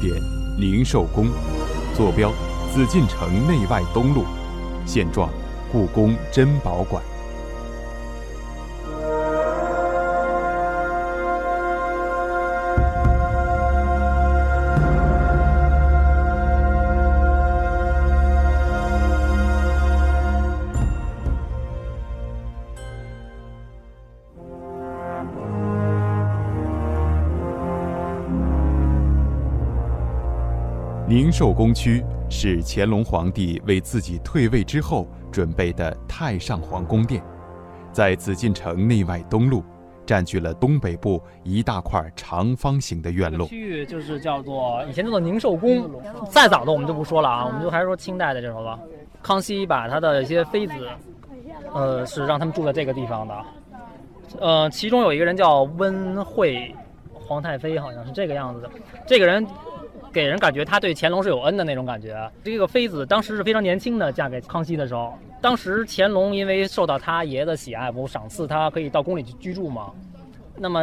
点：宁寿宫，坐标：紫禁城内外东路，现状：故宫珍宝馆。宁寿宫区是乾隆皇帝为自己退位之后准备的太上皇宫殿，在紫禁城内外东路，占据了东北部一大块长方形的院落。区域就是叫做以前叫做宁寿宫，再早的我们就不说了啊，我们就还是说清代的这时候吧。康熙把他的一些妃子，呃，是让他们住在这个地方的，呃，其中有一个人叫温惠皇太妃，好像是这个样子的，这个人。给人感觉他对乾隆是有恩的那种感觉。这个妃子当时是非常年轻的，嫁给康熙的时候，当时乾隆因为受到他爷爷的喜爱，不赏赐他可以到宫里去居住嘛？那么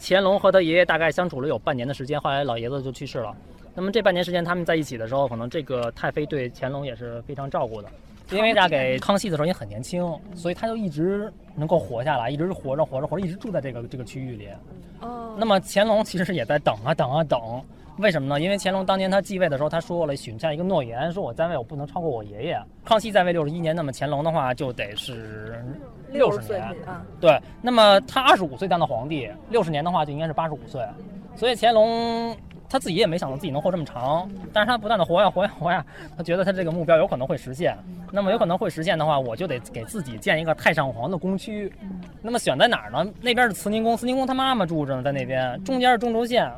乾隆和他爷爷大概相处了有半年的时间，后来老爷子就去世了。那么这半年时间他们在一起的时候，可能这个太妃对乾隆也是非常照顾的。因为嫁给康熙的时候也很年轻，所以他就一直能够活下来，一直活着活着活着，一直住在这个这个区域里。哦。那么乾隆其实也在等啊等啊等。为什么呢？因为乾隆当年他继位的时候，他说了许下一个诺言，说我在位我不能超过我爷爷。康熙在位六十一年，那么乾隆的话就得是六十年。对，那么他二十五岁当的皇帝，六十年的话就应该是八十五岁。所以乾隆他自己也没想到自己能活这么长，但是他不断的活呀活呀活呀，他觉得他这个目标有可能会实现。那么有可能会实现的话，我就得给自己建一个太上皇的宫区。那么选在哪儿呢？那边是慈宁宫，慈宁宫他妈妈住着呢，在那边，中间是中轴线。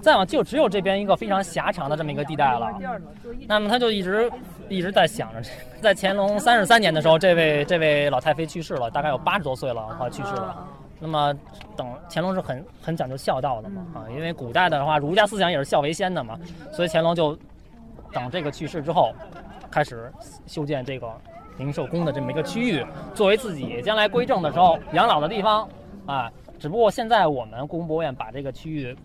再往就只有这边一个非常狭长的这么一个地带了，那么他就一直一直在想着，在乾隆三十三年的时候，这位这位老太妃去世了，大概有八十多岁了，啊去世了。那么等乾隆是很很讲究孝道的嘛，啊，因为古代的话儒家思想也是孝为先的嘛，所以乾隆就等这个去世之后，开始修建这个宁寿宫的这么一个区域，作为自己将来归政的时候养老的地方，啊，只不过现在我们故宫博物院把这个区域。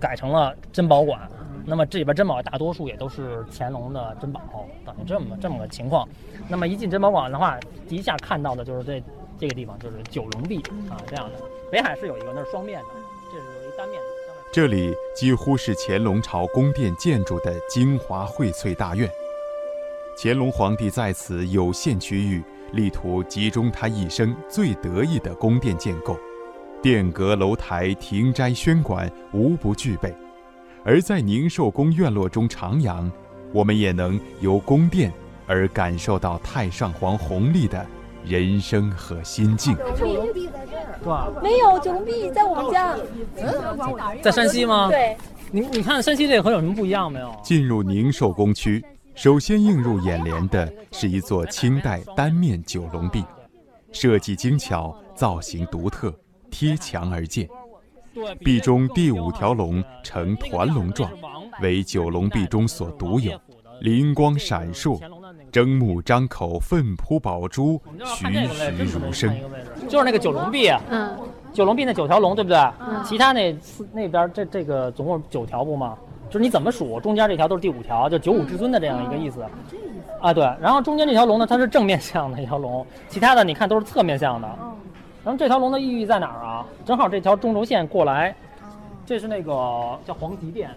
改成了珍宝馆，那么这里边珍宝大多数也都是乾隆的珍宝，等于这么这么个情况。那么一进珍宝馆的话，第一下看到的就是这这个地方就是九龙壁啊这样的。北海是有一个，那是双面的，这是有一单面的。这里几乎是乾隆朝宫殿建筑的精华荟萃大院，乾隆皇帝在此有限区域，力图集中他一生最得意的宫殿建构。殿阁楼台、亭斋轩馆无不具备，而在宁寿宫院落中徜徉，我们也能由宫殿而感受到太上皇弘历的人生和心境。九龙壁在这儿，是吧？没有九龙壁在我们家，在山西吗？对。你你看山西这和有什么不一样没有？进入宁寿宫区，首先映入眼帘的是一座清代单面九龙壁，设计精巧，造型独特。贴墙而建，壁中第五条龙呈团龙状，为九龙壁中所独有，灵光闪烁，睁目张口，奋扑宝珠，栩栩如生。就是那个九龙壁，嗯，九龙壁那九条龙，对不对？嗯。其他那那边这这个总共九条不吗？就是你怎么数，中间这条都是第五条，就九五至尊的这样一个意思。啊，对。然后中间这条龙呢，它是正面向的一条龙，其他的你看都是侧面向的。然后这条龙的意义在哪儿啊？正好这条中轴线过来，这是那个叫黄极殿，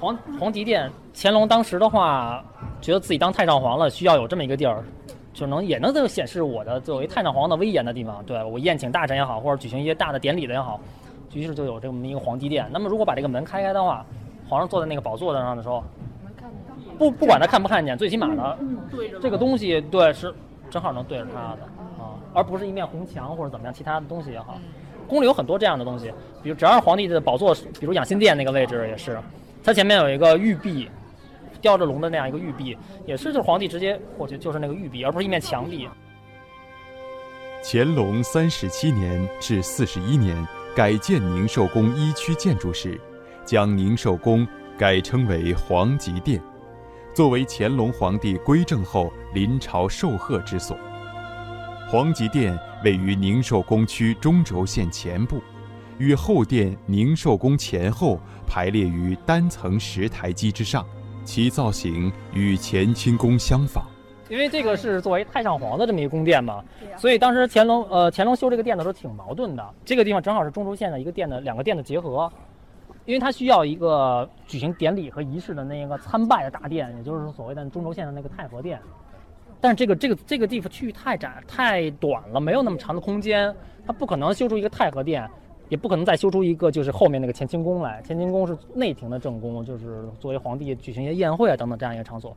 黄黄极殿。乾隆当时的话，觉得自己当太上皇了，需要有这么一个地儿，就能也能就显示我的作为太上皇的威严的地方。对我宴请大臣也好，或者举行一些大的典礼的也好，于是就有这么一个皇帝殿。那么如果把这个门开开的话，皇上坐在那个宝座上的时候，不不管他看不看见，最起码的这个东西对是正好能对着他的啊。而不是一面红墙或者怎么样，其他的东西也好，宫里有很多这样的东西，比如只要是皇帝的宝座，比如养心殿那个位置也是，它前面有一个玉壁，雕着龙的那样一个玉璧，也是就是皇帝直接过去就是那个玉璧，而不是一面墙壁。乾隆三十七年至四十一年改建宁寿宫一区建筑时，将宁寿宫改称为皇极殿，作为乾隆皇帝归政后临朝受贺之所。皇极殿位于宁寿宫区中轴线前部，与后殿宁寿宫前后排列于单层石台基之上，其造型与乾清宫相仿。因为这个是作为太上皇的这么一个宫殿嘛，所以当时乾隆呃乾隆修这个殿的时候挺矛盾的。这个地方正好是中轴线的一个殿的两个殿的结合，因为它需要一个举行典礼和仪式的那个参拜的大殿，也就是所谓的中轴线的那个太和殿。但是这个这个这个地方区域太窄太短了，没有那么长的空间，它不可能修出一个太和殿，也不可能再修出一个就是后面那个乾清宫来。乾清宫是内廷的正宫，就是作为皇帝举行一些宴会啊等等这样一个场所。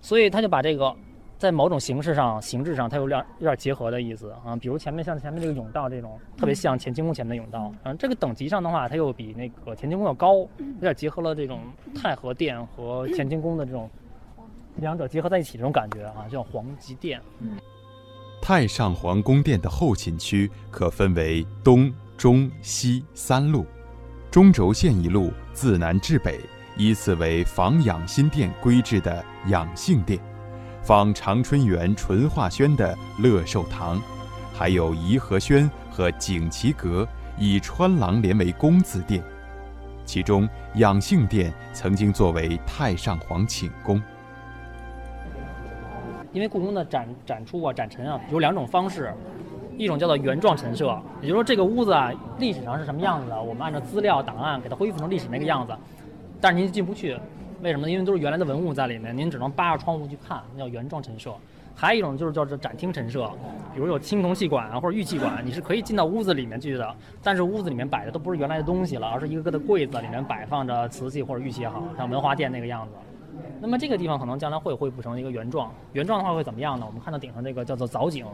所以他就把这个，在某种形式上、形制上，它有点有点结合的意思啊。比如前面像前面这个甬道这种，特别像乾清宫前面的甬道。嗯，这个等级上的话，它又比那个乾清宫要高，有点结合了这种太和殿和乾清宫的这种两者结合在一起这种感觉啊，叫皇极殿。太上皇宫殿的后勤区可分为东、中、西三路，中轴线一路自南至北。依次为仿养心殿规制的养性殿，仿长春园纯化轩的乐寿堂，还有颐和轩和景祺阁以穿廊连为宫字殿。其中养性殿曾经作为太上皇寝宫。因为故宫的展展出啊、展陈啊有两种方式，一种叫做原状陈设，也就是说这个屋子啊历史上是什么样子的，我们按照资料档案给它恢复成历史那个样子。但是您进不去，为什么呢？因为都是原来的文物在里面，您只能扒着窗户去看，那叫原状陈设。还有一种就是叫做展厅陈设，比如有青铜器馆啊或者玉器馆，你是可以进到屋子里面去的，但是屋子里面摆的都不是原来的东西了，而是一个个的柜子里面摆放着瓷器或者玉器也好，像文华殿那个样子。那么这个地方可能将来会恢复成一个原状，原状的话会怎么样呢？我们看到顶上这个叫做藻井，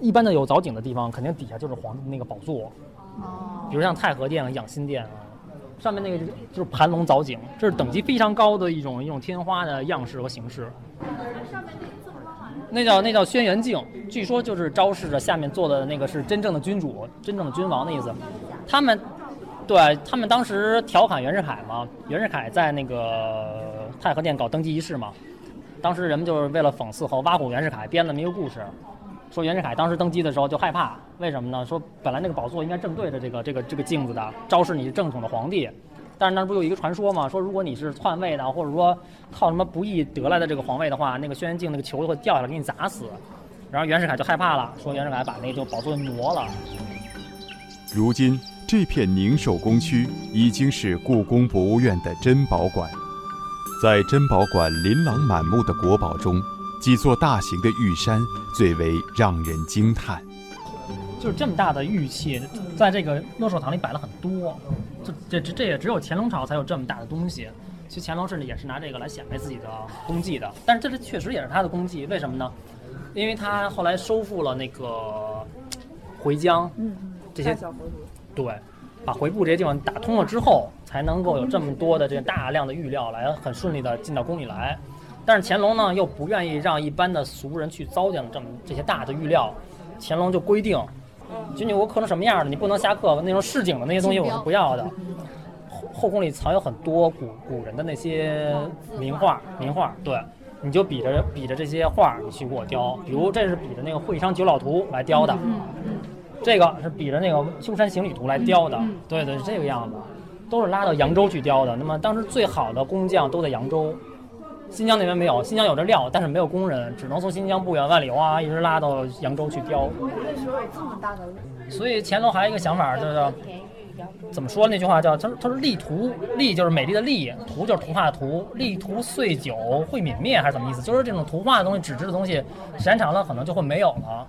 一般的有藻井的地方，肯定底下就是皇帝那个宝座，比如像太和殿、养心殿啊。上面那个就是盘龙藻井，这是等级非常高的一种一种天花的样式和形式。那叫那叫轩辕镜，据说就是昭示着下面坐的那个是真正的君主、真正的君王的意思。他们，对他们当时调侃袁世凯嘛，袁世凯在那个太和殿搞登基仪式嘛，当时人们就是为了讽刺和挖苦袁世凯，编了这么一个故事。说袁世凯当时登基的时候就害怕，为什么呢？说本来那个宝座应该正对着这个这个这个镜子的，昭示你是正统的皇帝。但是那不有一个传说吗？说如果你是篡位的，或者说靠什么不义得来的这个皇位的话，那个轩辕镜那个球会掉下来给你砸死。然后袁世凯就害怕了，说袁世凯把那个宝座挪了。如今这片宁寿宫区已经是故宫博物院的珍宝馆，在珍宝馆琳琅满目的国宝中。几座大型的玉山最为让人惊叹，就是这么大的玉器，在这个乐寿堂里摆了很多，这这这也只有乾隆朝才有这么大的东西。其实乾隆甚至也是拿这个来显摆自己的功绩的，但是这是确实也是他的功绩，为什么呢？因为他后来收复了那个回疆，这些对，把回部这些地方打通了之后，才能够有这么多的这大量的玉料来很顺利的进到宫里来。但是乾隆呢，又不愿意让一般的俗人去糟践这么这些大的玉料，乾隆就规定，君酒屋刻成什么样的，你不能瞎刻。那种市井的那些东西我是不要的。后后宫里藏有很多古古人的那些名画，名画，对，你就比着比着这些画，你去给我雕。比如这是比着那个《会昌九老图》来雕的，这个是比着那个《秋山行旅图》来雕的，对对，是这个样子，都是拉到扬州去雕的。那么当时最好的工匠都在扬州。新疆那边没有，新疆有这料，但是没有工人，只能从新疆不远万里哇，一直拉到扬州去雕。所以乾隆还有一个想法，就是怎么说那句话叫他说他说力图力就是美丽的力，图就是图画的图，力图岁久会泯灭还是怎么意思？就是这种图画的东西、纸质的东西，时间长了可能就会没有了。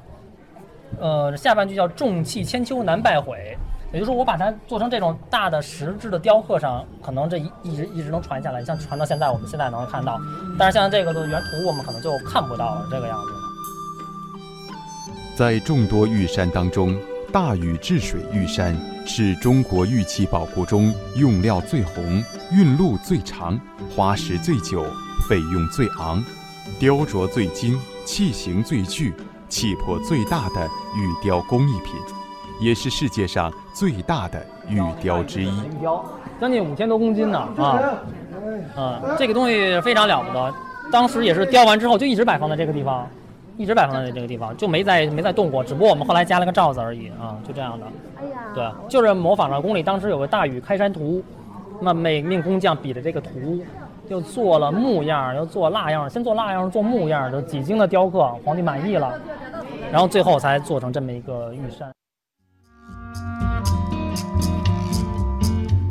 呃，下半句叫重器千秋难败毁。也就是说，我把它做成这种大的石质的雕刻上，可能这一一直一直能传下来，像传到现在，我们现在能看到。但是像这个的原图，我们可能就看不到了，这个样子。在众多玉山当中，大禹治水玉山是中国玉器宝库中用料最红、运路最长、花时最久、费用最昂、雕琢最精、器型最巨、气魄最大的玉雕工艺品。也是世界上最大的玉雕之一，玉雕将近五千多公斤呢啊，嗯，这个东西非常了不得。当时也是雕完之后就一直摆放在这个地方，一直摆放在这个地方，就没再没再动过，只不过我们后来加了个罩子而已啊，就这样的。哎呀，对，就是模仿着宫里当时有个大禹开山图，那每命工匠比的这个图，又做了木样，又做蜡样，先做蜡样，做木样，就几经的雕刻，皇帝满意了，然后最后才做成这么一个玉山。